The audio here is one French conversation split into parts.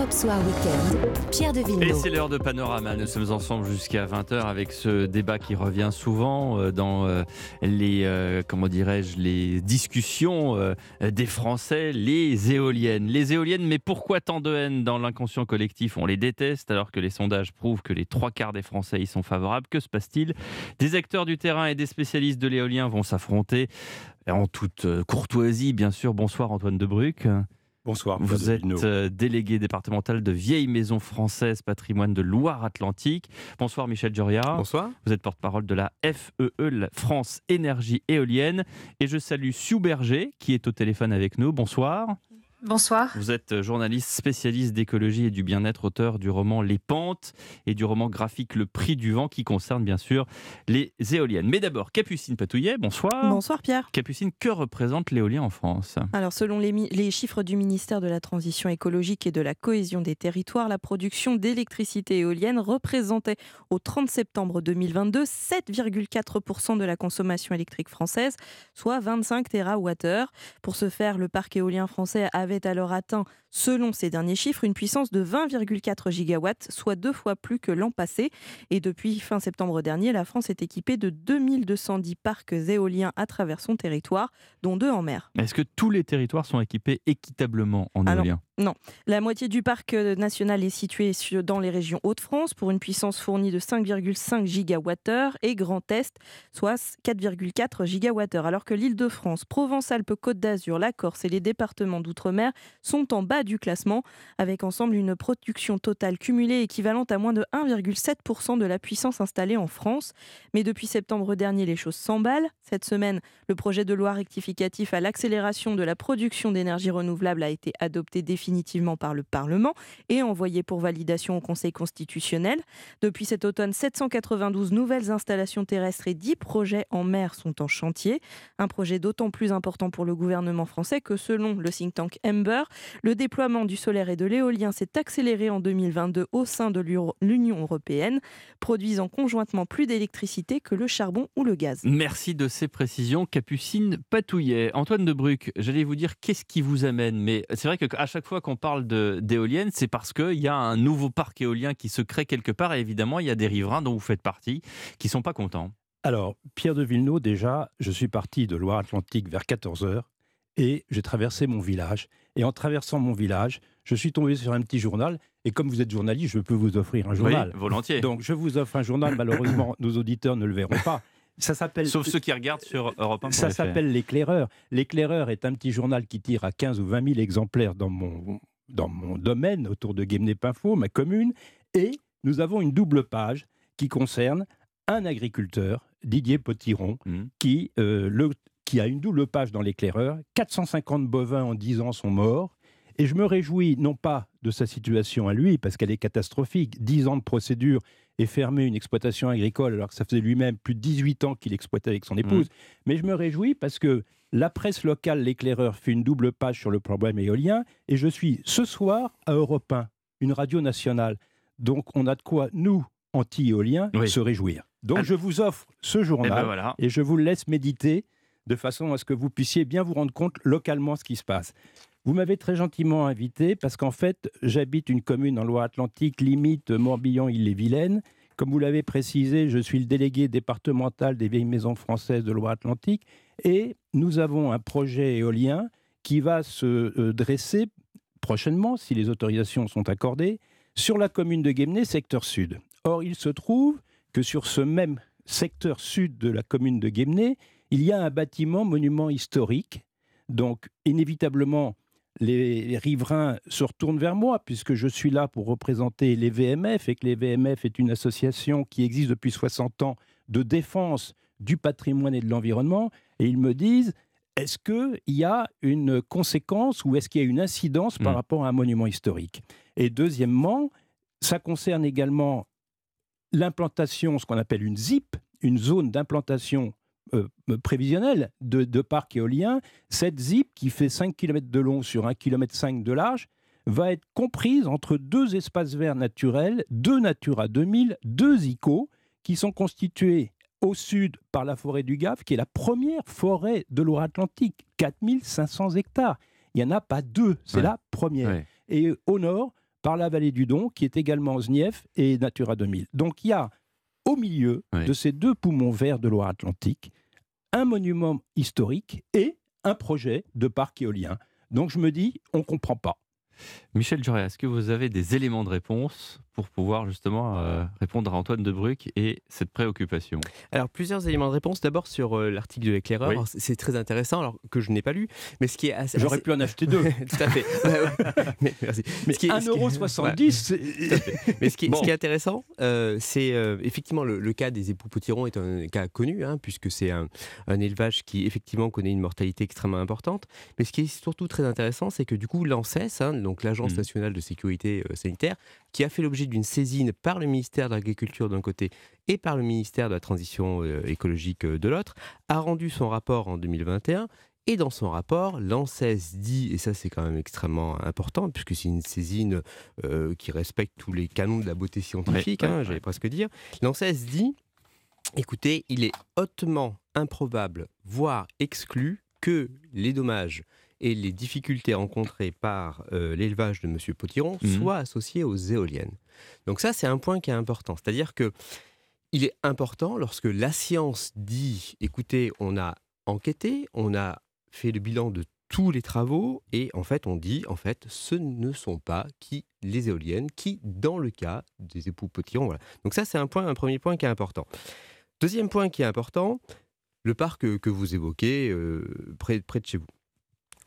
Europe Pierre de Villeneuve. Et c'est l'heure de Panorama. Nous sommes ensemble jusqu'à 20h avec ce débat qui revient souvent euh, dans euh, les, euh, comment dirais-je, les discussions des Français, les éoliennes. Les éoliennes, mais pourquoi tant de haine dans l'inconscient collectif? On les déteste alors que les sondages prouvent que les trois quarts des Français y sont favorables. Que se passe-t-il? Des acteurs du terrain et des spécialistes de l'éolien vont s'affronter en toute courtoisie, bien sûr. Bonsoir Antoine Debruc. Bonsoir. Vous êtes euh, délégué départemental de Vieilles Maisons Françaises Patrimoine de Loire-Atlantique. Bonsoir Michel Joria. Bonsoir. Vous êtes porte-parole de la FEE, la France Énergie Éolienne. Et je salue Sue Berger qui est au téléphone avec nous. Bonsoir. Bonsoir. Vous êtes journaliste spécialiste d'écologie et du bien-être, auteur du roman Les Pentes et du roman graphique Le Prix du Vent qui concerne bien sûr les éoliennes. Mais d'abord, Capucine Patouillet, bonsoir. Bonsoir Pierre. Capucine, que représente l'éolien en France? Alors selon les, les, chiffres du ministère de la Transition écologique et de la cohésion des territoires, la production d'électricité éolienne représentait au 30 septembre 2022 7,4% de la consommation électrique française, soit 25 TWh. Pour ce faire, le parc éolien français avait avait alors atteint, selon ces derniers chiffres, une puissance de 20,4 gigawatts, soit deux fois plus que l'an passé. Et depuis fin septembre dernier, la France est équipée de 2210 parcs éoliens à travers son territoire, dont deux en mer. Est-ce que tous les territoires sont équipés équitablement en éolien? non, la moitié du parc euh, national est située dans les régions Hauts-de-France pour une puissance fournie de 5,5 gigawattheures et Grand Est, soit 4,4 gigawattheures. Alors que l'Île-de-France, Provence-Alpes-Côte d'Azur, la Corse et les départements d'outre-mer sont en bas du classement, avec ensemble une production totale cumulée équivalente à moins de 1,7% de la puissance installée en France. Mais depuis septembre dernier, les choses s'emballent. Cette semaine, le projet de loi rectificatif à l'accélération de la production d'énergie renouvelable a été adopté définitivement par le Parlement et envoyé pour validation au Conseil constitutionnel. Depuis cet automne, 792 nouvelles installations terrestres et 10 projets en mer sont en chantier. Un projet d'autant plus important pour le gouvernement français que selon le think tank Ember, le déploiement du solaire et de l'éolien s'est accéléré en 2022 au sein de l'Union européenne, produisant conjointement plus d'électricité que le charbon ou le gaz. Merci de ces précisions, Capucine Patouillet. Antoine de Bruc, j'allais vous dire qu'est-ce qui vous amène, mais c'est vrai qu'à chaque fois qu'on parle d'éoliennes, c'est parce qu'il y a un nouveau parc éolien qui se crée quelque part et évidemment, il y a des riverains dont vous faites partie qui ne sont pas contents. Alors, Pierre de Villeneuve, déjà, je suis parti de Loire-Atlantique vers 14h et j'ai traversé mon village. Et en traversant mon village, je suis tombé sur un petit journal. Et comme vous êtes journaliste, je peux vous offrir un journal. Oui, volontiers. Donc, je vous offre un journal. Malheureusement, nos auditeurs ne le verront pas. Ça s'appelle. Sauf ceux qui regardent sur Europe 1. Ça s'appelle L'éclaireur. L'éclaireur est un petit journal qui tire à 15 ou 20 000 exemplaires dans mon, dans mon domaine, autour de Guémené-Pinfo, ma commune. Et nous avons une double page qui concerne un agriculteur, Didier Potiron, mmh. qui, euh, le, qui a une double page dans l'éclaireur. 450 bovins en 10 ans sont morts. Et je me réjouis non pas de sa situation à lui, parce qu'elle est catastrophique. 10 ans de procédure et fermer une exploitation agricole alors que ça faisait lui-même plus de 18 ans qu'il exploitait avec son épouse. Mmh. Mais je me réjouis parce que la presse locale, l'éclaireur, fait une double page sur le problème éolien et je suis ce soir à Europe 1, une radio nationale. Donc on a de quoi, nous, anti-éoliens, se réjouir. Donc ah. je vous offre ce journal eh ben et je vous laisse méditer de façon à ce que vous puissiez bien vous rendre compte localement ce qui se passe. Vous m'avez très gentiment invité parce qu'en fait, j'habite une commune en Loire-Atlantique, limite Morbihan-Île-et-Vilaine. Comme vous l'avez précisé, je suis le délégué départemental des vieilles maisons françaises de Loire-Atlantique et nous avons un projet éolien qui va se euh, dresser prochainement, si les autorisations sont accordées, sur la commune de Guémené, secteur sud. Or, il se trouve que sur ce même secteur sud de la commune de Guémené, il y a un bâtiment monument historique. Donc, inévitablement, les riverains se retournent vers moi, puisque je suis là pour représenter les VMF, et que les VMF est une association qui existe depuis 60 ans de défense du patrimoine et de l'environnement, et ils me disent, est-ce qu'il y a une conséquence ou est-ce qu'il y a une incidence par hmm. rapport à un monument historique? Et deuxièmement, ça concerne également l'implantation, ce qu'on appelle une ZIP, une zone d'implantation euh, prévisionnelle de, de parcs éoliens, cette ZIP qui fait 5 km de long sur 1 km 5 de large va être comprise entre deux espaces verts naturels, deux Natura 2000, deux ICO, qui sont constitués au sud par la forêt du Gave, qui est la première forêt de Loire-Atlantique, 4500 hectares. Il n'y en a pas deux, c'est la première. Et au nord, par la vallée du Don, qui est également ZNIEF et Natura 2000. Donc il y a au milieu Oui. de ces deux poumons verts de Loire-Atlantique un monument historique et un projet de parc éolien. Donc je me dis, on ne comprend pas. Michel Duret, est-ce que vous avez des éléments de réponse pour pouvoir justement euh, répondre à Antoine de Bruck et cette préoccupation? Alors, plusieurs éléments de réponse. D'abord, sur euh, l'article de l'éclaireur. Oui. C'est très intéressant, alors que je n'ai pas lu. Mais ce qui est assez. J'aurais assez- pu en acheter deux. Tout à fait. Ouais, ouais. Mais, merci. Mais Ce qui est- ce qui est- 1,70€, c'est- Mais ce qui est, Bon. ce qui est intéressant, euh, c'est euh, effectivement le, le cas des époux potirons est un cas connu, hein, puisque c'est un, un élevage qui effectivement connaît une mortalité extrêmement importante. Mais ce qui est surtout très intéressant, c'est que du coup l'ANSES, hein, donc l'Agence Mhm. nationale de sécurité euh, sanitaire, qui a fait l'objet d'une saisine par le ministère de l'Agriculture d'un côté et par le ministère de la Transition euh, écologique euh, de l'autre, a rendu son rapport en 2021. Et dans son rapport, l'ANSES dit, et ça c'est quand même extrêmement important, puisque c'est une saisine euh, qui respecte tous les canons de la beauté scientifique, Ouais, hein, ouais, j'allais ouais. presque dire, l'ANSES dit, écoutez, il est hautement improbable, voire exclu, que les dommages et les difficultés rencontrées par euh, l'élevage de M. Potiron Mhm. soient associés aux éoliennes. Donc ça, c'est un point qui est important. C'est-à-dire que il est important lorsque la science dit, écoutez, on a enquêté, on a fait le bilan de tous les travaux et en fait on dit en fait ce ne sont pas qui les éoliennes qui dans le cas des époux Potiron voilà. Donc ça c'est un point un premier point qui est important. Deuxième point qui est important, le parc que, que vous évoquez euh, près, près de chez vous.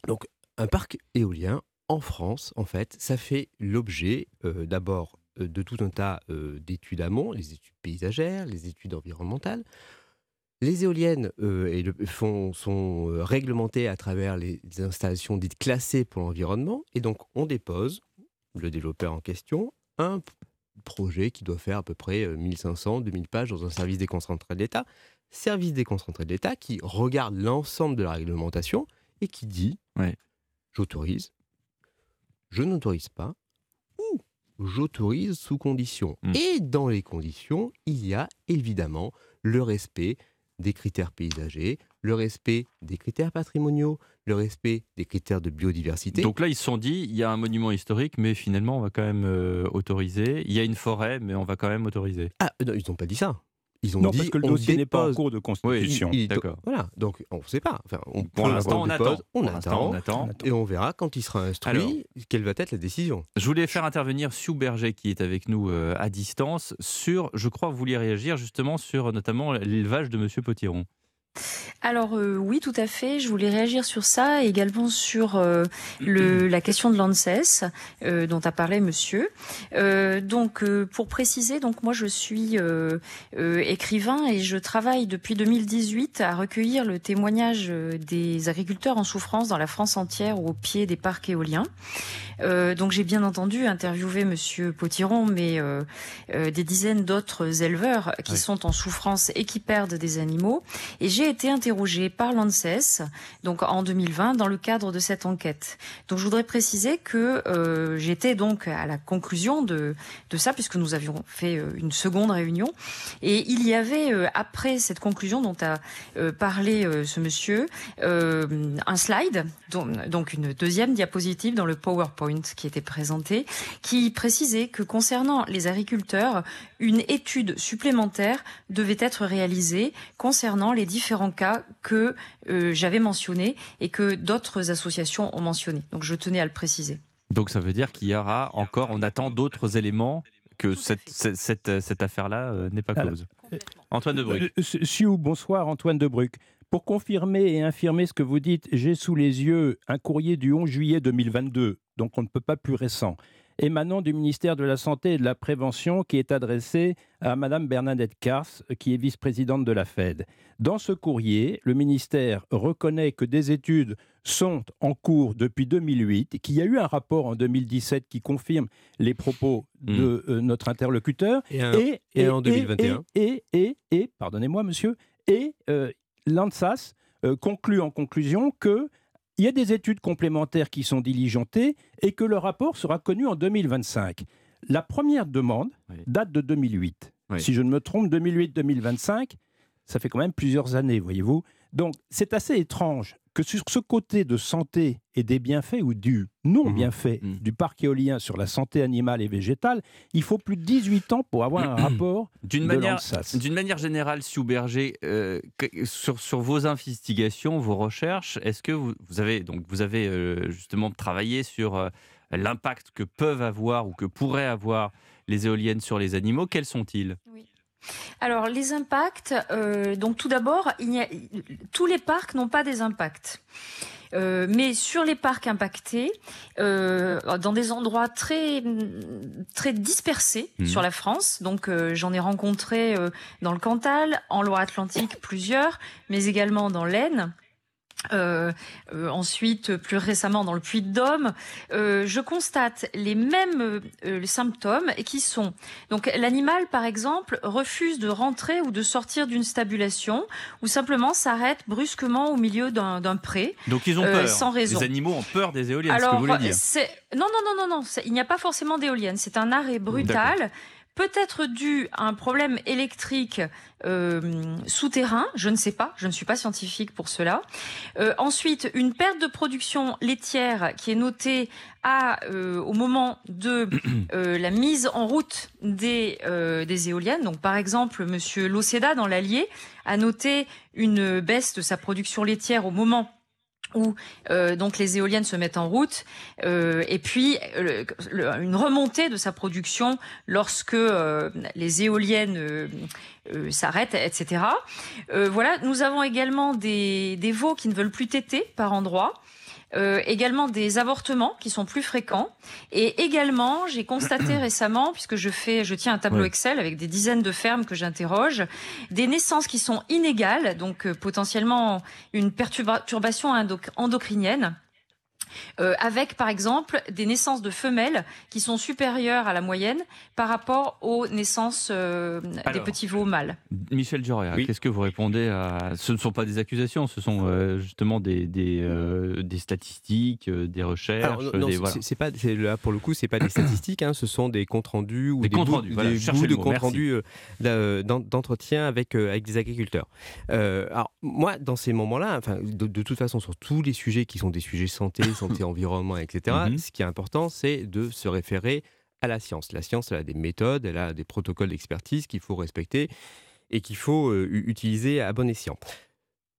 Donc un parc éolien en France en fait ça fait l'objet euh, d'abord euh, de tout un tas euh, d'études amont, les études paysagères, les études environnementales. Les éoliennes sont réglementées à travers les installations dites classées pour l'environnement. Et donc, on dépose, le développeur en question, un projet qui doit faire à peu près euh, 1500, 2000 pages dans un service déconcentré de l'État. Service déconcentré de l'État qui regarde l'ensemble de la réglementation et qui dit Ouais. j'autorise, je n'autorise pas, ou j'autorise sous condition. Mm. Et dans les conditions, il y a évidemment le respect des critères paysagers, le respect des critères patrimoniaux, le respect des critères de biodiversité. Donc là, ils se sont dit, il y a un monument historique, mais finalement, on va quand même euh, autoriser. Il y a une forêt, mais on va quand même autoriser. ah, non, ils n'ont pas dit ça. Ils ont Non, dit parce que le on dossier n'est pas en cours de constitution. Il- D'accord. Voilà, donc on ne sait pas. Enfin, on, Pour l'instant, on attend. On attend. on attend. Et on verra quand il sera instruit Alors. quelle va être la décision. Je voulais faire intervenir Sue Berger qui est avec nous euh, à distance sur, je crois, vous vouliez réagir justement sur notamment l'élevage de Monsieur Potiron. Alors euh, oui, tout à fait. Je voulais réagir sur ça et également sur euh, le, la question de l'ANSES euh, dont a parlé Monsieur. Euh, donc euh, pour préciser, donc moi je suis euh, euh, écrivain et je travaille depuis 2018 à recueillir le témoignage des agriculteurs en souffrance dans la France entière au pied des parcs éoliens. Euh, donc j'ai bien entendu interviewé Monsieur Potiron, mais euh, euh, des dizaines d'autres éleveurs qui Oui. sont en souffrance et qui perdent des animaux. Et j'ai été interrogée par l'ANSES, donc en 2020, dans le cadre de cette enquête. Donc je voudrais préciser que euh, j'étais donc à la conclusion de, de ça, puisque nous avions fait euh, une seconde réunion. Et il y avait, euh, après cette conclusion dont a parlé ce monsieur, un slide, donc une deuxième diapositive dans le PowerPoint qui était présenté, qui précisait que concernant les agriculteurs, une étude supplémentaire devait être réalisée concernant les différents cas que euh, j'avais mentionnés et que d'autres associations ont mentionnés. Donc je tenais à le préciser. Donc ça veut dire qu'il y aura encore, on attend d'autres éléments que cette, cette, cette, cette affaire-là euh, n'est pas Alors, close. Antoine de Bruck. Euh, euh, Sioux, bonsoir, Antoine Debruck. Pour confirmer et infirmer ce que vous dites, j'ai sous les yeux un courrier du 11 juillet 2022, donc on ne peut pas plus récent, émanant du ministère de la Santé et de la Prévention qui est adressé à Madame Bernadette Kars, qui est vice-présidente de la Fed. Dans ce courrier, le ministère reconnaît que des études sont en cours depuis 2008, qu'il y a eu un rapport en 2017 qui confirme les propos de euh, notre interlocuteur, Et, un- et, et en 2021. Et, et, et, pardonnez-moi, monsieur, et euh, l'ANSAS euh, conclut en conclusion que il y a des études complémentaires qui sont diligentées et que le rapport sera connu en 2025. La première demande date de 2008. Oui. Si je ne me trompe, 2008-2025, ça fait quand même plusieurs années, voyez-vous. Donc c'est assez étrange que sur ce côté de santé et des bienfaits ou du non-bienfait Mmh. Mmh. du parc éolien sur la santé animale et végétale, il faut plus de 18 ans pour avoir un rapport D'une manière, l'ANSAS. d'une manière générale, Sue Berger, euh, que- sur, sur vos investigations, vos recherches, est-ce que vous, vous avez, donc, vous avez euh, justement travaillé sur euh, l'impact que peuvent avoir ou que pourraient avoir les éoliennes sur les animaux? Quels sont-ils? Alors, les impacts, euh, donc tout d'abord, il n'y a- tous les parcs n'ont pas des impacts. Euh, mais sur les parcs impactés, euh, dans des endroits très très dispersés Mhm. sur la France, donc euh, j'en ai rencontré euh, dans le Cantal, en Loire-Atlantique plusieurs, mais également dans l'Aisne. Euh, euh, ensuite, plus récemment dans le Puy-de-Dôme, euh, je constate les mêmes euh, symptômes qui sont donc l'animal, par exemple, refuse de rentrer ou de sortir d'une stabulation ou simplement s'arrête brusquement au milieu d'un pré. Donc ils ont Euh, peur. sans raison. Les animaux ont peur des éoliennes, ce que Alors, vous voulez dire. non, non, non, non, non. Il n'y a pas forcément d'éolienne. C'est un arrêt brutal. Peut-être dû à un problème électrique euh, souterrain, je ne sais pas, je ne suis pas scientifique pour cela. Euh, ensuite, une perte de production laitière qui est notée euh, au moment de la mise en route des, des éoliennes. Donc, par exemple, Monsieur Loceda dans l'Allier a noté une baisse de sa production laitière au moment où euh, donc les éoliennes se mettent en route, euh, et puis une remontée de sa production lorsque euh, les éoliennes euh, euh, s'arrêtent, etc. Voilà, nous avons également des, des veaux qui ne veulent plus téter par endroits. Euh, également des avortements qui sont plus fréquents et également j'ai constaté récemment puisque je fais je tiens un tableau. Excel avec des dizaines de fermes que j'interroge des naissances qui sont inégales donc euh, potentiellement une perturba- perturbation endoc- endocrinienne. Euh, avec par exemple des naissances de femelles qui sont supérieures à la moyenne par rapport aux naissances euh, des petits veaux mâles. Michel Joria, Oui. qu'est-ce que vous répondez à Ce ne sont pas des accusations, ce sont euh, justement des, des, euh, des statistiques, euh, des recherches. Alors, non, non, des, c'est- voilà. c'est- c'est pas là pour le coup, c'est pas des statistiques, hein, ce sont des comptes rendus ou Des des, comptes bouts, rendus, voilà, des bouts de comptes rendus euh, d'en- d'en- d'entretien avec euh, avec des agriculteurs. Euh, alors moi, dans ces moments-là, enfin, de, de toute façon, sur tous les sujets qui sont des sujets santé, santé, environnement, etc. Mhm. Ce qui est important, c'est de se référer à la science. La science, elle a des méthodes, elle a des protocoles d'expertise qu'il faut respecter et qu'il faut euh, utiliser à bon escient.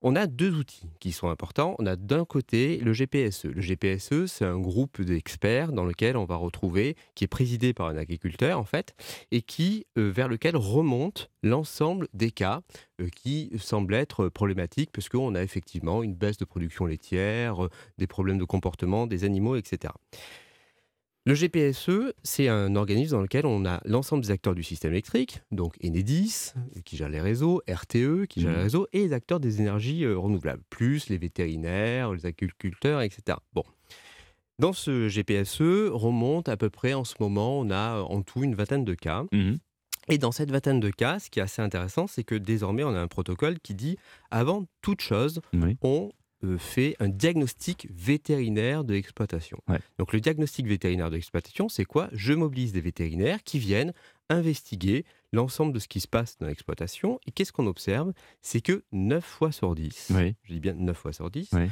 On a deux outils qui sont importants. On a d'un côté le GPSE. Le GPSE, c'est un groupe d'experts dans lequel on va retrouver, qui est présidé par un agriculteur en fait, et qui euh, vers lequel remonte l'ensemble des cas euh, qui semblent être problématiques, parce qu'on a effectivement une baisse de production laitière, euh, des problèmes de comportement des animaux, etc. Le GPSE, c'est un organisme dans lequel on a l'ensemble des acteurs du système électrique, donc Enedis, qui gère les réseaux, RTE, qui gère les réseaux, et les acteurs des énergies euh, renouvelables, plus les vétérinaires, les agriculteurs, etc. Bon. Dans ce GPSE, remonte à peu près en ce moment, on a euh, en tout une vingtaine de cas. Mhm. Et dans cette vingtaine de cas, ce qui est assez intéressant, c'est que désormais, on a un protocole qui dit, avant toute chose, Oui. on fait un diagnostic vétérinaire de l'exploitation. Ouais. Donc le diagnostic vétérinaire de l'exploitation, c'est quoi? Je mobilise des vétérinaires qui viennent investiguer l'ensemble de ce qui se passe dans l'exploitation. Et qu'est-ce qu'on observe? C'est que 9 fois sur 10, Oui. je dis bien 9 fois sur 10, Oui.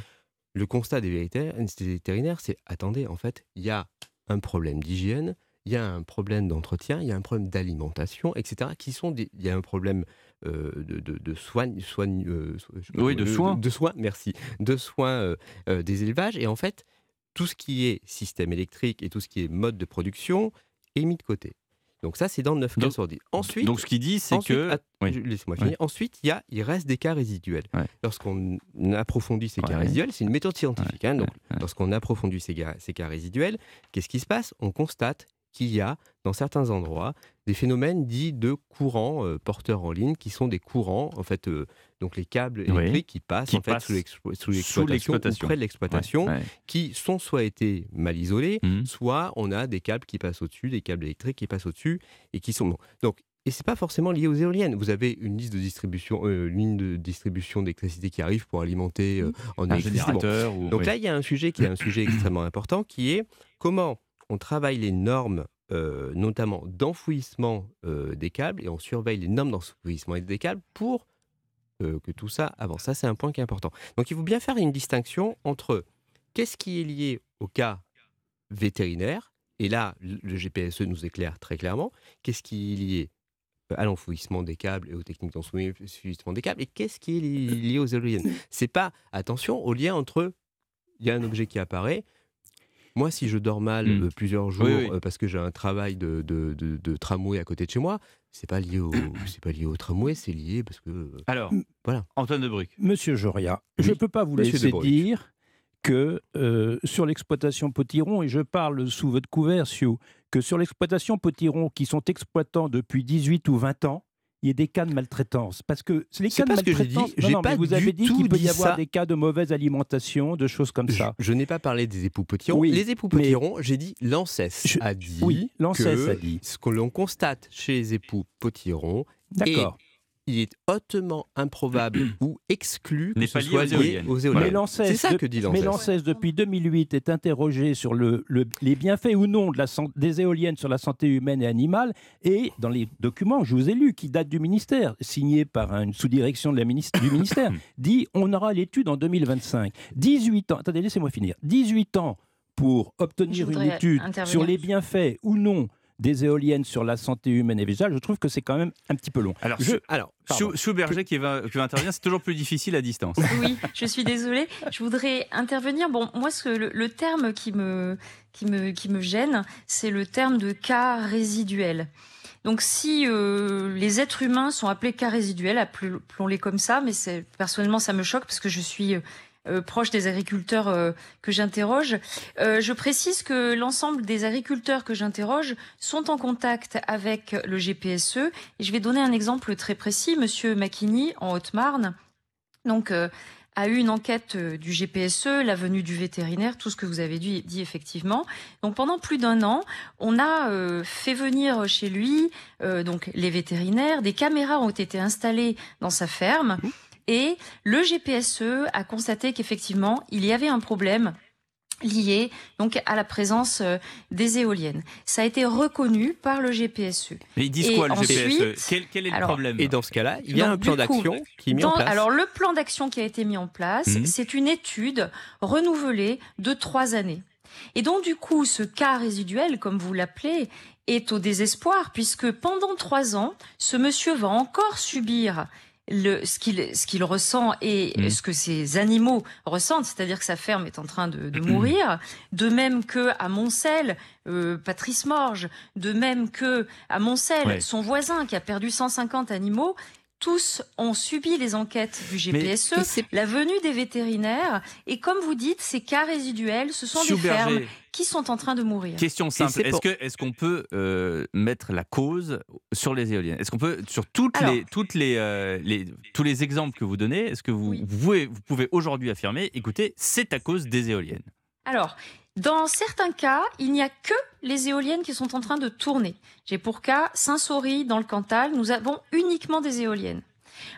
le constat des vétérinaires, des vétérinaires, c'est, attendez, en fait, il y a un problème d'hygiène, il y a un problème d'entretien, il y a un problème d'alimentation, etc. Qui sont des- il y a un problème euh, de, de, de soins, soins, euh, Oui, de soins. de soins, merci, de soins euh, des élevages. Et en fait, tout ce qui est système électrique et tout ce qui est mode de production est mis de côté. Donc ça, c'est dans 9 cas sur 10. Ensuite, Donc ce qu'il dit, c'est que. att- Oui. je- Laissez-moi Ouais. finir. Ensuite, il, y a, il reste des cas résiduels. Ouais. Lorsqu'on approfondit ces cas résiduels, c'est une méthode scientifique. hein, donc, lorsqu'on approfondit ces cas, ces cas résiduels, qu'est-ce qui se passe? On constate qu'il y a, dans certains endroits, des phénomènes dits de courants euh, porteurs en ligne, qui sont des courants, en fait, euh, donc les câbles Oui. électriques qui passent, Qui en fait, sous l'explo- sous sous l'exploitation ou près de l'exploitation, Ouais, ouais. qui sont soit été mal isolés, Mhm. soit on a des câbles qui passent au-dessus, des câbles électriques qui passent au-dessus et qui sont. Donc et c'est pas forcément lié aux éoliennes. Vous avez une liste de distribution, euh, une ligne de distribution d'électricité qui arrive pour alimenter euh, en Un électricité. Bon. générateur. ou- Donc oui. là, il y a un sujet qui est un sujet extrêmement important, qui est comment on travaille les normes, euh, notamment d'enfouissement euh, des câbles, et on surveille les normes d'enfouissement des câbles pour euh, que tout ça avant. Ça, c'est un point qui est important. Donc, il faut bien faire une distinction entre qu'est-ce qui est lié au cas vétérinaire, et là, le GPSE nous éclaire très clairement, qu'est-ce qui est lié à l'enfouissement des câbles et aux techniques d'enfouissement des câbles, et qu'est-ce qui est lié aux éoliennes. C'est pas, attention, au lien entre, il y a un objet qui apparaît, moi, si je dors mal Mm. euh, plusieurs jours Oui, oui. euh, parce que j'ai un travail de, de, de- de tramway à côté de chez moi, c'est pas lié au, c'est pas lié au tramway, c'est lié parce que euh, Alors, Voilà. Antoine de Bruck. Monsieur Joria, je ne peux pas vous Monsieur laisser dire que euh, sur l'exploitation potiron, et je parle sous votre couvert, Sio, que sur l'exploitation potiron qui sont exploitants depuis 18 ou 20 ans, il y a des cas de maltraitance. Parce que les cas de pas ce que j'ai dit. maltraitance, non, J'ai non, mais pas vous avez dit qu'il peut y avoir ça. des cas de mauvaise alimentation, de choses comme ça. je n'ai pas parlé des époux potirons. Oui, les époux potirons, j'ai dit l'ANSES Je- a dit Oui, que a dit. ce que l'on constate chez les époux potirons, D'accord. Il est hautement improbable ou exclu que ce pas lié soit aux lié éoliennes. aux Mais éoliennes. l'ANSES, C'est ça de- que dit mais l'ANSES. l'ANSES, depuis 2008, est interrogé sur le, le- les bienfaits ou non de la, des éoliennes sur la santé humaine et animale. Et dans les documents que je vous ai lus, qui datent du ministère, signés par une sous-direction de la ministre- du ministère, dit on aura l'étude en 2025. 18 ans, attendez, laissez-moi finir. 18 ans pour obtenir une étude intervenir. sur les bienfaits ou non des éoliennes sur la santé humaine et végétale, je trouve que c'est quand même un petit peu long. Alors, Je- Alors, qui va, qui va intervenir, c'est toujours plus difficile à distance. Oui, je suis désolée. Je voudrais intervenir. Bon, moi, ce que le, le terme qui me, qui me, qui me gêne, c'est le terme de cas résiduel. Donc, si euh, les êtres humains sont appelés cas résiduels, appelons-les comme ça, mais c'est- personnellement, ça me choque parce que je suis euh, proche des agriculteurs euh, que j'interroge. Euh, je précise que l'ensemble des agriculteurs que j'interroge sont en contact avec le GPSE. Et je vais donner un exemple très précis. Monsieur Macchini, en Haute-Marne, donc, euh, a eu une enquête du GPSE, la venue du vétérinaire, tout ce que vous avez dit, effectivement. Donc pendant plus d'un an, on a fait venir chez lui donc les vétérinaires, des caméras ont été installées dans sa ferme et le GPSE a constaté qu'effectivement, il y avait un problème lié donc à la présence euh, des éoliennes. Ça a été reconnu par le GPSE. Mais ils disent Et quoi, le ensuite- GPS quel, quel est le Alors, problème et dans ce cas-là, il y a Donc, un plan d'action qui est mis en place. Alors le plan d'action qui a été mis en place, Mhm. c'est une étude renouvelée de trois années. Et donc du coup, ce cas résiduel, comme vous l'appelez, est au désespoir puisque pendant trois ans, ce monsieur va encore subir le, ce qu'il ce qu'il ressent et Mhm. ce que ces animaux ressentent, c'est-à-dire que sa ferme est en train de, de mourir. De même que à Moncel, euh, Patrice Morge, de même que à Moncel, Ouais. son voisin qui a perdu 150 animaux, tous ont subi les enquêtes du GPSE, la venue des vétérinaires, et comme vous dites, ces cas résiduels, ce sont des fermes qui sont en train de mourir. Question simple. Est-ce qu'on peut euh, mettre la cause sur les éoliennes? Est-ce qu'on peut sur toutes Alors- les toutes les, euh, les tous les exemples que vous donnez Est-ce que vous, Oui. vous pouvez vous pouvez aujourd'hui affirmer Écoutez, c'est à cause des éoliennes? Alors, dans certains cas, il n'y a que les éoliennes qui sont en train de tourner. J'ai pour cas Saint-Saury dans le Cantal, nous avons uniquement des éoliennes.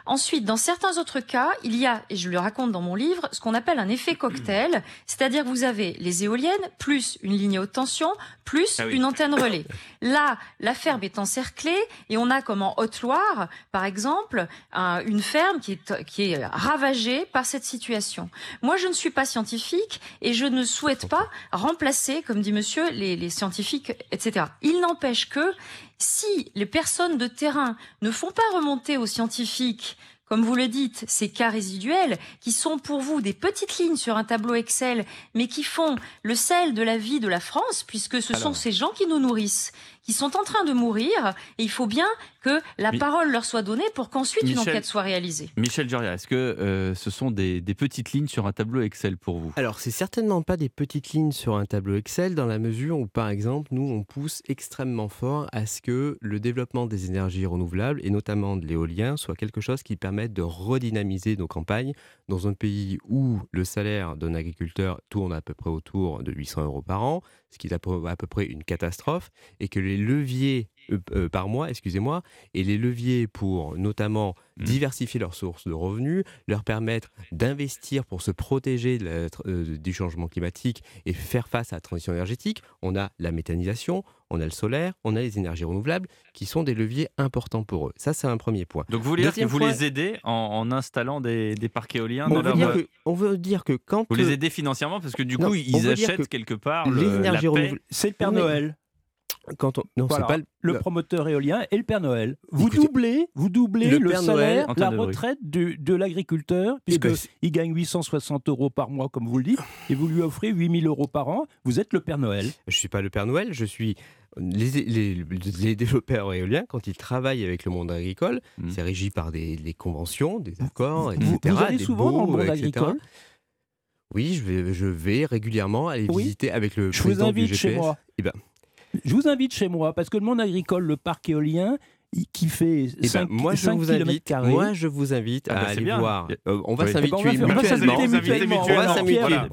Ensuite, dans certains autres cas, il y a, et je le raconte dans mon livre, ce qu'on appelle un effet cocktail, c'est-à-dire que vous avez les éoliennes plus une ligne haute tension plus Ah oui. une antenne relais. Là, la ferme est encerclée et on a comme en Haute-Loire, par exemple, un- une ferme qui est, qui est ravagée par cette situation. Moi, je ne suis pas scientifique et je ne souhaite pas remplacer, comme dit monsieur, les, les scientifiques, etc. Il n'empêche que si les personnes de terrain ne font pas remonter aux scientifiques, comme vous le dites, ces cas résiduels, qui sont pour vous des petites lignes sur un tableau Excel, mais qui font le sel de la vie de la France, puisque ce sont ces gens qui nous nourrissent, qui sont en train de mourir, et il faut bien que la Mi- parole leur soit donnée pour qu'ensuite une enquête soit réalisée. Michel Juria, est-ce que euh, ce sont des, des petites lignes sur un tableau Excel pour vous? Alors, c'est certainement pas des petites lignes sur un tableau Excel, dans la mesure où, par exemple, nous, on pousse extrêmement fort à ce que le développement des énergies renouvelables, et notamment de l'éolien, soit quelque chose qui permette de redynamiser nos campagnes dans un pays où le salaire d'un agriculteur tourne à peu près autour de 800 euros par an, ce qui est à peu, près une catastrophe, et que les leviers euh, euh, par mois, excusez-moi, et les leviers pour notamment Mm. diversifier leurs sources de revenus, leur permettre d'investir pour se protéger de la euh, du changement climatique et faire face à la transition énergétique. On a la méthanisation, on a le solaire, on a les énergies renouvelables qui sont des leviers importants pour eux. Ça, c'est un premier point. Donc vous voulez dire que vous point- les aidez en, en installant des, des parcs éoliens On dans veut, leur... dire que, on veut dire que quand Vous les euh, aidez financièrement parce que du Non, coup ils achètent que quelque part les le- énergies renouvelables, C'est le Père Noël. Quand on, non, Voilà, c'est pas le- promoteur éolien et le Père Noël. Vous Écoutez, doublez, vous doublez le salaire, Noël- la retraite du- de l'agriculteur, puisque ben, il gagne 860 euros par mois, comme vous le dites, et vous lui offrez 8000 euros par an. Vous êtes le Père Noël. Je suis pas le Père Noël, je suis les, les- les développeurs éoliens quand ils travaillent avec le monde agricole, Mm. c'est régi par des, des conventions, des accords, etc. vous allez des souvent dans le baux, monde etc. agricole? Oui, je vais, je vais régulièrement aller Oui. visiter avec le Je vous président du invite chez GPS. moi. Eh ben. Je vous invite chez moi, parce que le monde agricole, le parc éolien, il- qui fait Eh ben, 5, moi, je vous invite, moi, je vous invite Ah à aller bien. voir. Euh, on va Oui. Eh ben, s'inviter on va faire- on va mutuellement. s'inviter mutuellement. mutuellement.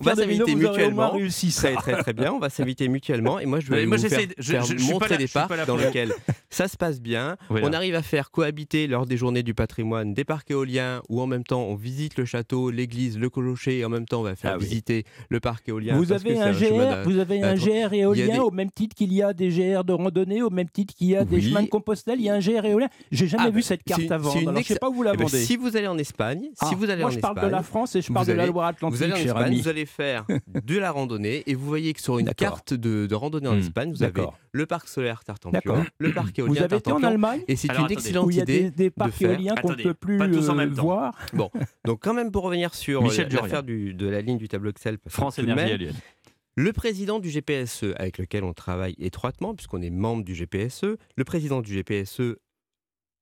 On va s'inviter- mutuellement. réussi ça. Très très très bien, on va s'inviter mutuellement et moi je vais vous j'essaie faire, je- faire je- montrer là- des parcs dans lesquels ça se passe bien. Voilà. On arrive à faire cohabiter lors des journées du patrimoine des parcs éoliens où en même temps on visite le château, l'église, le clocher et en même temps on va faire Ah oui. visiter le parc éolien. Vous avez un GR, vous avez un GR éolien des- au même titre qu'il y a des GR de randonnée, au même titre qu'il y a des Oui. chemins de Compostelle, il y a un GR éolien. J'ai jamais Ah, vu bah, cette carte c'est une Alors, je sais ex- pas où vous la Eh ben, vendez. si vous allez en Espagne, Ah, si vous allez moi, en je parle de la France et je vous parle de la allez- Loire-Atlantique, vous allez en Espagne, ami. vous allez faire de la randonnée et vous voyez que sur une carte de, de randonnée en Hmm. Espagne, vous avez le parc solaire Tartampion, le parc Vous avez été en. Allemagne Et c'est une attendez. excellente où il y a idée des, des parcs faire- éoliens qu'on ne peut plus pas tous en euh, même temps. voir. Donc quand même pour revenir sur Michel euh, l'affaire de la ligne du tableau Excel, France de Énergie le président du GPSE avec lequel on travaille étroitement, puisqu'on est membre du GPSE, le président du GPSE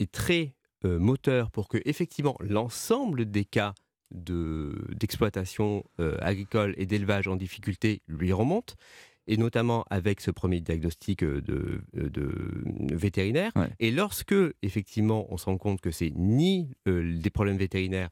est très euh, moteur pour que effectivement l'ensemble des cas de- d'exploitation euh, agricole et d'élevage en difficulté lui remontent. Et notamment avec ce premier diagnostic euh, de, de vétérinaire. Ouais. Et lorsque, effectivement, on se rend compte que c'est ni euh, des problèmes vétérinaires,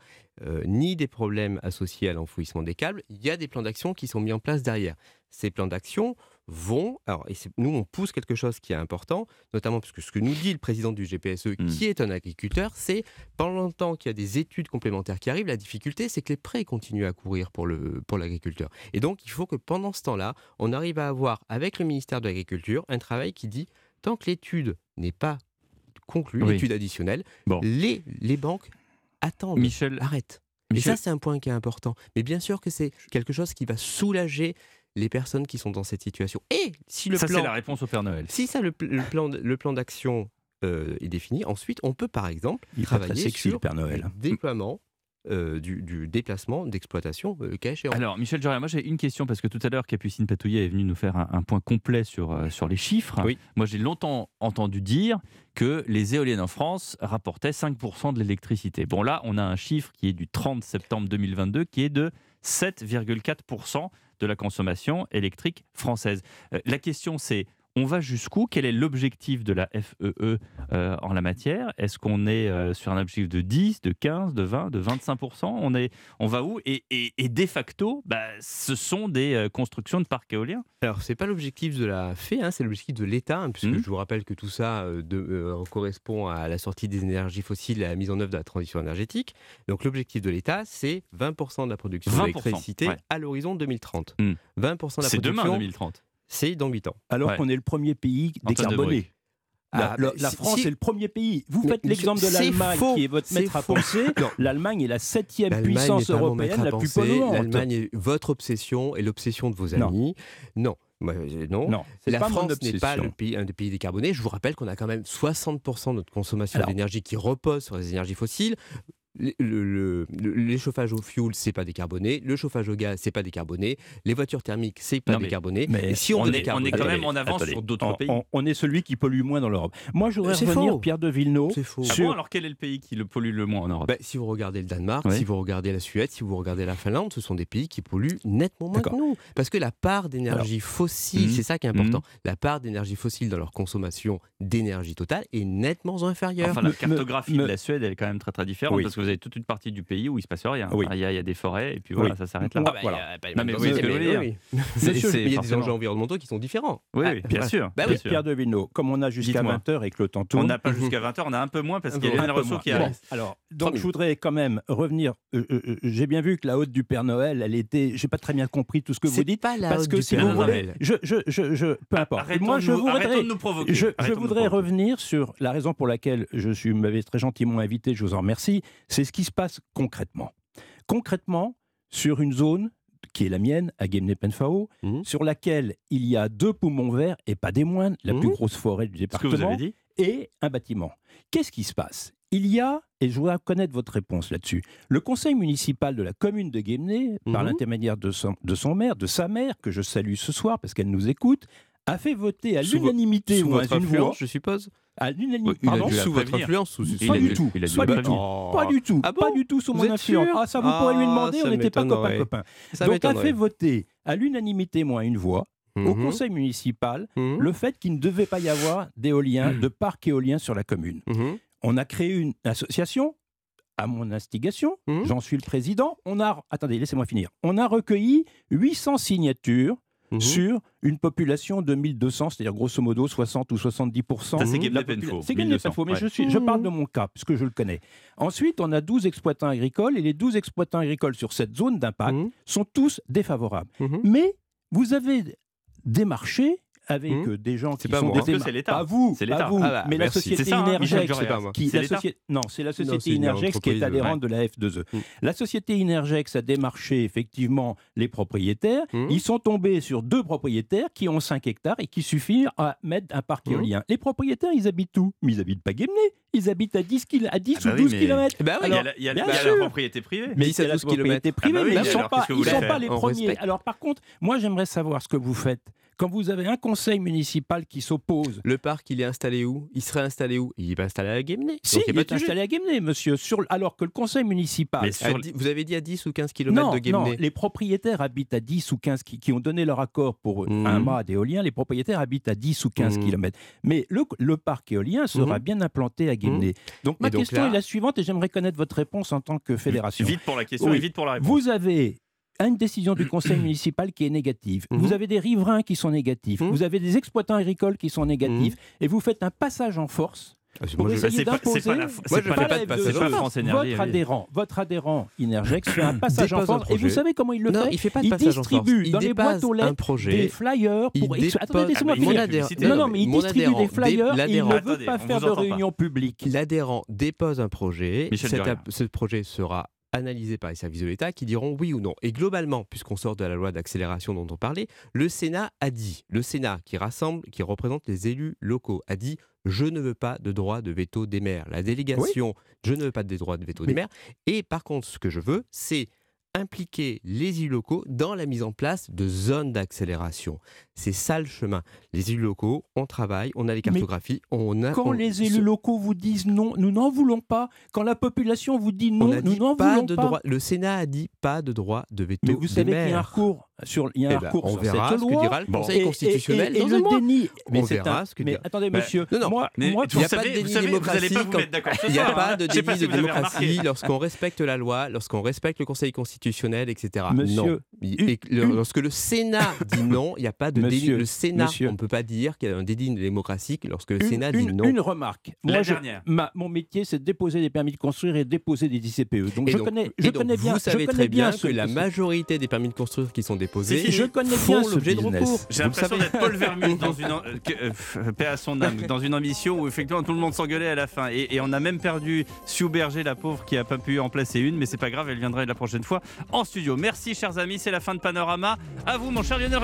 euh, ni des problèmes associés à l'enfouissement des câbles, il y a des plans d'action qui sont mis en place derrière. Ces plans d'action vont, alors, et nous on pousse quelque chose qui est important, notamment parce que ce que nous dit le président du GPSE, Mm. qui est un agriculteur, c'est pendant le temps qu'il y a des études complémentaires qui arrivent, la difficulté c'est que les prêts continuent à courir pour le pour l'agriculteur. Et donc il faut que pendant ce temps-là, on arrive à avoir avec le ministère de l'Agriculture un travail qui dit tant que l'étude n'est pas conclue, Oui. l'étude additionnelle, Bon. les, les banques attendent. Michel, Arrête. Et Michel- ça, c'est un point qui est important. Mais bien sûr que c'est quelque chose qui va soulager les personnes qui sont dans cette situation. Et si le ça c'est plan, la réponse au Père Noël. si ça, le, pl- le plan, le plan d'action euh, est défini, ensuite, on peut par exemple Il travailler sexy, sur le Père Noël. le déploiement euh, du, du déplacement d'exploitation euh, cas échéant. Alors, Michel Joria, moi j'ai une question parce que tout à l'heure, Capucine Patouillet est venue nous faire un, un point complet sur, euh, sur les chiffres. Oui. Moi j'ai longtemps entendu dire que les éoliennes en France rapportaient 5% de l'électricité. Bon, là, on a un chiffre qui est du 30 septembre 2022 qui est de 7,4% de la consommation électrique française. Euh, la question c'est. On va jusqu'où? Quel est l'objectif de la FEE euh, en la matière? Est-ce qu'on est euh, sur un objectif de 10, de 15, de 20, de 25% on, est, on va où? Et, et- et de facto, bah, ce sont des euh, constructions de parcs éoliens. Alors, c'est pas l'objectif de la FE, hein, c'est l'objectif de l'État, hein, puisque Mhm. je vous rappelle que tout ça de- correspond à la sortie des énergies fossiles et à la mise en œuvre de la transition énergétique. Donc, l'objectif de l'État, c'est 20% de la production 20%, d'électricité ouais. à l'horizon 2030. Mhm. 20% de la C'est demain production, 2030. C'est dans 8 ans. Alors Ouais. qu'on est le premier pays décarboné. La, Ah, la- France est le premier pays. Vous faites l'exemple de l'Allemagne, qui est votre maître à penser. L'Allemagne est la septième puissance européenne la plus polluante. L'Allemagne est votre obsession et l'obsession de vos amis. Non. Euh, non. La France n'est pas le pays, un des pays décarbonés. Je vous rappelle qu'on a quand même 60% de notre consommation d'énergie qui repose sur les énergies fossiles. Le- le- le- les chauffages au fioul, c'est pas décarboné. Le chauffage au gaz, c'est pas décarboné. Les voitures thermiques, c'est pas Non, décarboné. mais Et si on, est, on est quand même en avance attendez. sur d'autres pays. On, on est celui qui pollue moins dans l'Europe. Moi, je voudrais revenir, faux. Pierre de Villeneuve, C'est faux. Ah bon, alors quel est le pays qui le pollue le moins en Europe? Ben, si vous regardez le Danemark, Oui. si vous regardez la Suède, si vous regardez la Finlande, ce sont des pays qui polluent nettement moins que nous. Parce que la part d'énergie fossile, c'est ça qui est important, la part d'énergie fossile dans leur consommation d'énergie totale est nettement inférieure. Enfin, la Me- cartographie me- de la Suède, elle est quand même très très différente Oui. parce que vous vous avez toute une partie du pays où il se passe rien. Oui. Enfin, Il y, a- il y a des forêts et puis voilà, Oui. ça s'arrête là. Ah bah, voilà. il y a les Non, mais vous voyez oui. C'est- Monsieur, c'est Il y a des enjeux environnementaux qui sont différents. Oui, Ah, oui, bien sûr. Bah bien oui. sûr. Pierre Devineau, comme on a jusqu'à Dites-moi. 20h et que le temps On tourne. n'a pas Mhm. jusqu'à 20h, on a un peu moins parce qu'il y a Rousseau moins. qui Bon, arrive. alors, donc je voudrais quand même revenir. euh, euh, euh, J'ai bien vu que la haute du Père Noël, elle était. J'ai pas très bien compris tout ce que vous dites. pas la Parce haute que du si Père vous voulez, Noël. je, je, je, je- peu importe. Moi, de je voudrais, de nous provoquer. je, voudrais revenir sur la raison pour laquelle je suis m'avais très gentiment invité. Je vous en remercie. C'est ce qui se passe concrètement. Concrètement, sur une zone qui est la mienne, à Guémené-Penfao, Mhm. sur laquelle il y a deux poumons verts et pas des moindres, la Mhm. plus grosse forêt du Ce que vous département avez dit et un bâtiment. Qu'est-ce qui se passe? Il y a, et je voudrais connaître votre réponse là-dessus, le conseil municipal de la commune de Guémené, par Mhm. l'intermédiaire de son, de son maire, de sa mère, que je salue ce soir parce qu'elle nous écoute, a fait voter à l'unanimité ou à une voix, je suppose à l'unanimité, Oui, il a pardon, Sous votre influence Pas du tout, pas du tout, prévenir. pas du tout, Ah pas du tout sous mon influence. Ah, ça vous pourrez lui Ah, demander, on n'était pas copains m'étonnerait. copains. Ça Donc a fait voter à l'unanité moins une voix au Mhm. conseil municipal Mhm. le fait qu'il ne devait pas y avoir d'éolien, de parc éolien sur la commune. Mhm. On a créé une association à mon instigation. J'en suis le président. On a, attendez, laissez-moi finir. On a recueilli 800 signatures Mhm. sur une population de 1200, c'est-à-dire grosso modo 60 ou 70 Ça, c'est population. C'est 1200, Guémené-Penfao, mais ouais. je, suis, je Mhm. parle de mon cas, puisque je le connais. Ensuite, on a 12 exploitants agricoles, et les 12 exploitants agricoles sur cette zone d'impact Mhm. sont tous défavorables. Mhm. Mais vous avez démarché avec Mhm. euh, des gens qui pas sont moi. des démar- c'est l'État. Pas vous, C'est l'État. vous, Ah bah, mais la société ça, hein, Michel Energex, Dorias. C'est pas moi. qui, C'est la l'État société- non, c'est la société Energex qui est adhérente ouais. de la F2E. Mm. La société Energex a démarché effectivement les propriétaires. Mm. Ils sont tombés sur deux propriétaires qui ont 5 hectares et qui suffisent à mettre un parc éolien. Les propriétaires, ils habitent où? Mais ils habitent pas Guémené. Ils habitent à 10, kil- à 10 Ah bah ou oui, 12 mais- km. Eh ben oui, Il y a Alors, la- il y a, bien il y a la sûr. propriété privée. Mais 10 à c'est la 12 kilomètres. propriété privée, Ah bah oui, mais ils ne sont pas, les premiers. Alors par contre, moi j'aimerais savoir ce que vous faites. Quand vous avez un conseil municipal qui s'oppose Le parc, il est installé où? Il serait installé où? Il est pas installé à Guémené. Si, Donc, il pas est installé à Guémené, monsieur, sur, alors que le conseil municipal... Sur- Vous avez dit à 10 ou 15 km non, de non, Guémené. les propriétaires habitent à 10 ou 15 qui, qui ont donné leur accord pour Mhm. un mât d'éolien, les propriétaires habitent à 10 ou 15 Mhm. km. Mais le, le parc éolien sera Mhm. bien implanté à Guémené. Donc ma donc question là- est la suivante et j'aimerais connaître votre réponse en tant que fédération. Vite pour la question Oui. et vite pour la réponse. Vous avez une décision du conseil municipal qui est négative. Mhm. Vous avez des riverains qui sont négatifs. Mhm. Vous avez des exploitants agricoles qui sont négatifs. Et vous faites un passage en force pour moi, je- essayer d'imposer. pas la- Moi, c'est je pas fais la- pas de F2E. passage c'est pas France Énergie. Votre adhérent, votre adhérent Energex fait un passage en force. Et vous savez comment il le Non, fait il fait pas de Il passage en force. distribue Il dans les boîtes aux un lettres des projet. flyers Il pour. dépose- Attendez, laissez-moi Ah, il finir. Non, non, mais il mon distribue adhérent des flyers dé- et il ne veut pas faire de réunion publique. L'adhérent dépose un projet. Ce projet sera analysé par les services de l'État qui diront oui ou non. Et globalement, puisqu'on sort de la loi d'accélération dont on parlait, le Sénat a dit, le Sénat qui rassemble, qui représente les élus locaux, a dit je ne veux pas de droit de veto des maires. La délégation, je ne veux pas de droit de veto des maires. Et par contre, ce que je veux, c'est impliquer les élus locaux dans la mise en place de zones d'accélération. C'est ça le chemin. Les élus locaux, on travaille, on a les cartographies, on a... Quand on- les élus locaux vous disent non, nous n'en voulons pas. Quand la population vous dit on non, nous n'en voulons de pas. droit. Le Sénat a dit pas de droit de veto Mais vous savez qu'il y a un recours sur, il y a Eh un ben, recours on sur verra cette ce que loi. dira le Bon. Conseil Et- constitutionnel et, et dans le déni. Mais On c'est verra un- ce que Mais dira. attendez, Bah, monsieur. non, non, moi, Mais moi, vous il y a savez, pas de déni vous savez, vous n'allez démocratie Il n'y a pas hein. de pas déni si de démocratie lorsqu'on respecte la loi, lorsqu'on respecte le Conseil constitutionnel, etc. Monsieur, non. Le- lorsque le Sénat dit non, il n'y a pas de déni. Monsieur, Le Sénat, monsieur. on ne peut pas dire qu'il y a un déni de démocratie lorsque le une, Sénat dit une- non. une remarque. La Moi, je- ma- mon métier, c'est de déposer des permis de construire et de déposer des ICPE. Donc, je connais, bien. vous savez je connais très bien ce- que la majorité des permis de construire qui sont déposés Si, si, je connais bien ce l'objet de recours. J'ai l'impression d'être Paul Vermut dans une euh, euh, paix à son âme, dans une ambition où effectivement tout le monde s'engueulait à la fin et, et on a même perdu Sue Berger la pauvre qui a pas pu en placer une mais c'est pas grave elle viendra la prochaine fois en studio. Merci chers amis c'est la fin de Panorama. À vous mon cher Lionel